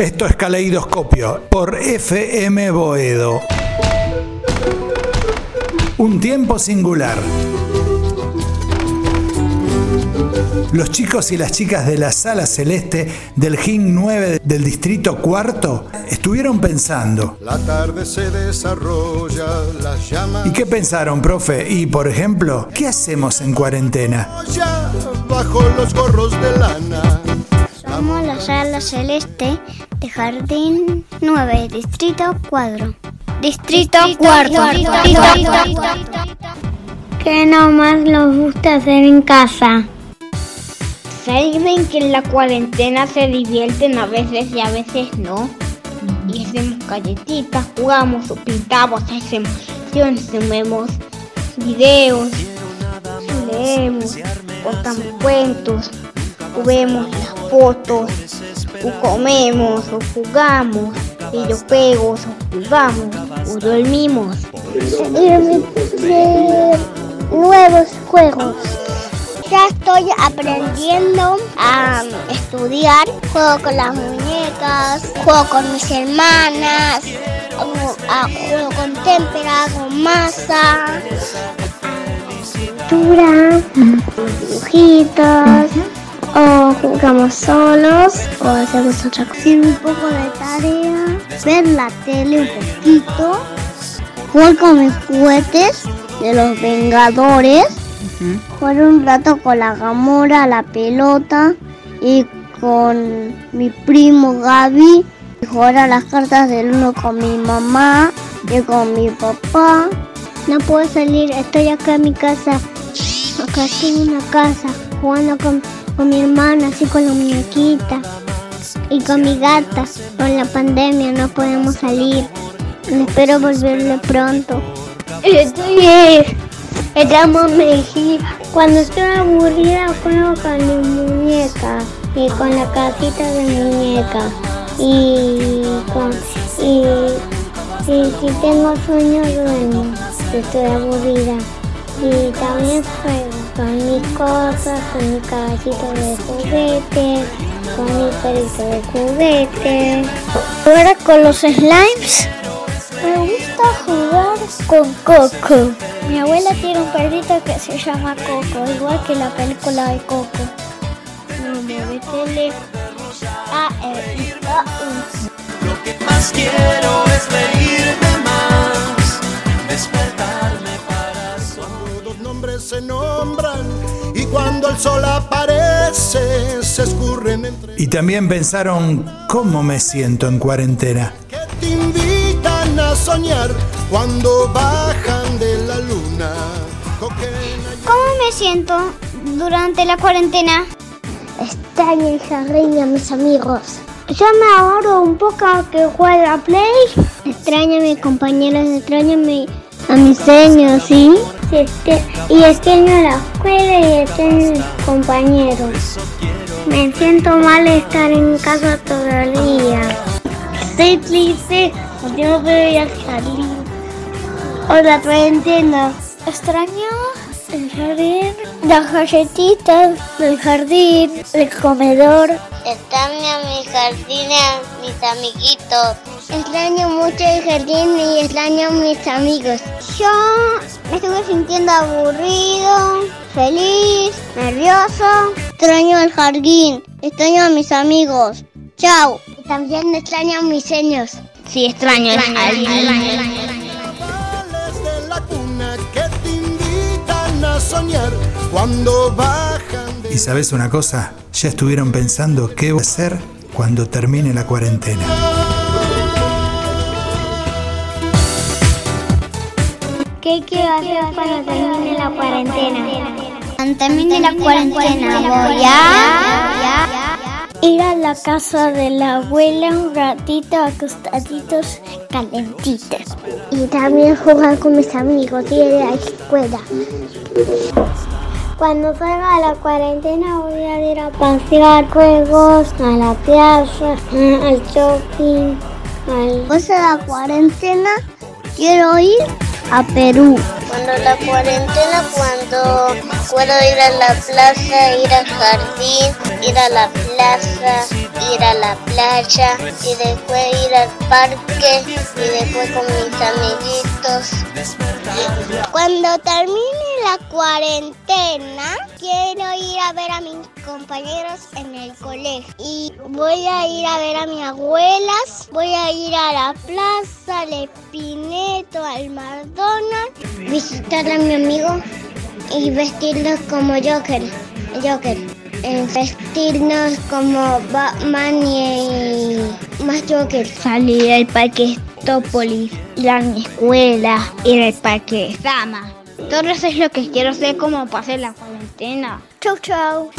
Esto es Caleidoscopio por FM Boedo. Un tiempo singular. Los chicos y las chicas de la Sala Celeste del GIN 9 del Distrito Cuarto estuvieron pensando. La tarde se desarrolla, las llamas. ¿Y qué pensaron, profe? Y, por ejemplo, ¿qué hacemos en cuarentena? Bajo los gorros de lana. Somos la Sala Celeste de Jardín 9, Distrito Cuadro. Distrito Cuarto. ¿Qué nomás nos gusta hacer en casa? Saben que en la cuarentena se divierten a veces y a veces no. Y hacemos galletitas, jugamos o pintamos, hacemos hacemos videos, leemos, contamos cuentos, vemos las fotos, o comemos o jugamos videojuegos o jugamos o dormimos. nuevos juegos. Ya estoy aprendiendo a estudiar. Juego con las muñecas, juego con mis hermanas, juego con témpera, con masa, pintura, dibujitos, o jugamos solos, o hacemos otra cosa. un poco de tarea, ver la tele un poquito, jugar con mis juguetes de los Vengadores Jugar un rato con la gamora, la pelota y con mi primo Gaby. Jugar a las cartas del uno con mi mamá y con mi papá. No puedo salir, estoy acá en mi casa. Acá estoy en una casa jugando con, con mi hermana, así con la muñequita. Y con mi gata. Con la pandemia no podemos salir. Espero volverle pronto. Estoy Estamos. Cuando estoy aburrida juego con mi muñeca y con la casita de muñeca. Y, con, y, si tengo sueño duermo, estoy aburrida. Y también juego con mis cosas, con mi caballito de juguete, con mi perrito de juguete. Ahora con los slimes. Me gusta jugar con Coco. Mi abuela tiene un perrito que se llama Coco, igual que la película de Coco. No me tele. A, E. Lo que más quiero es reírme se nombran y cuando el sol aparece se escurren entre Y también pensaron cómo me siento en cuarentena. que te invitan a soñar cuando bajan de la luna. ¿Cómo me siento durante la cuarentena? Extraño el jardín y a mis amigos. Yo me ahorro un poco a que juegue a Play. Extraño a mis compañeros, extraño a, mi, a mis sueños, ¿sí? Sí, este- y extraño la escuela y a mis compañeros. Me siento mal estar en casa todo el día. Estoy triste porque no puedo ir al jardín. O la cuarentena. Extraño el jardín, las galletitas, el jardín, el comedor. Extraño mi jardín y mis amiguitos. Extraño mucho el jardín y extraño a mis amigos. Yo me estuve sintiendo aburrido, feliz, nervioso. Extraño el jardín, extraño a mis amigos. Chao. Y también extraño a mis sueños. Sí, extraño el jardín. Vales de la cuna que te invitan a soñar cuando bajan Y sabes una cosa, ya estuvieron pensando qué voy a hacer cuando termine la cuarentena. ¿Qué quiero hacer cuando termine la cuarentena? Cuando termine la cuarentena voy a ir a la casa de la abuela un ratito acostaditos calentitos. Y también jugar con mis amigos y ir a la escuela. Cuando salga de la cuarentena voy a ir a pasear juegos, a la plaza, al shopping. Al... Después de la cuarentena quiero ir a Perú. Cuando la cuarentena, cuando puedo ir a la plaza, ir al jardín, ir a la plaza, ir a la playa y después ir al parque y después con mis amiguitos. Cuando termine la cuarentena, quiero ir a ver a mis compañeros en el colegio. Y voy a ir a ver a mis abuelas, voy a ir a la plaza, al Espineto, al McDonald's, visitar a mi amigo y vestirnos como Joker. Joker. Eh, vestirnos como Batman y más Joker. Salir al parque Stópolis, ir a mi escuela, ir al parque Sama. Todo eso es lo que quiero hacer como hacer la cuarentena. Chau, chau.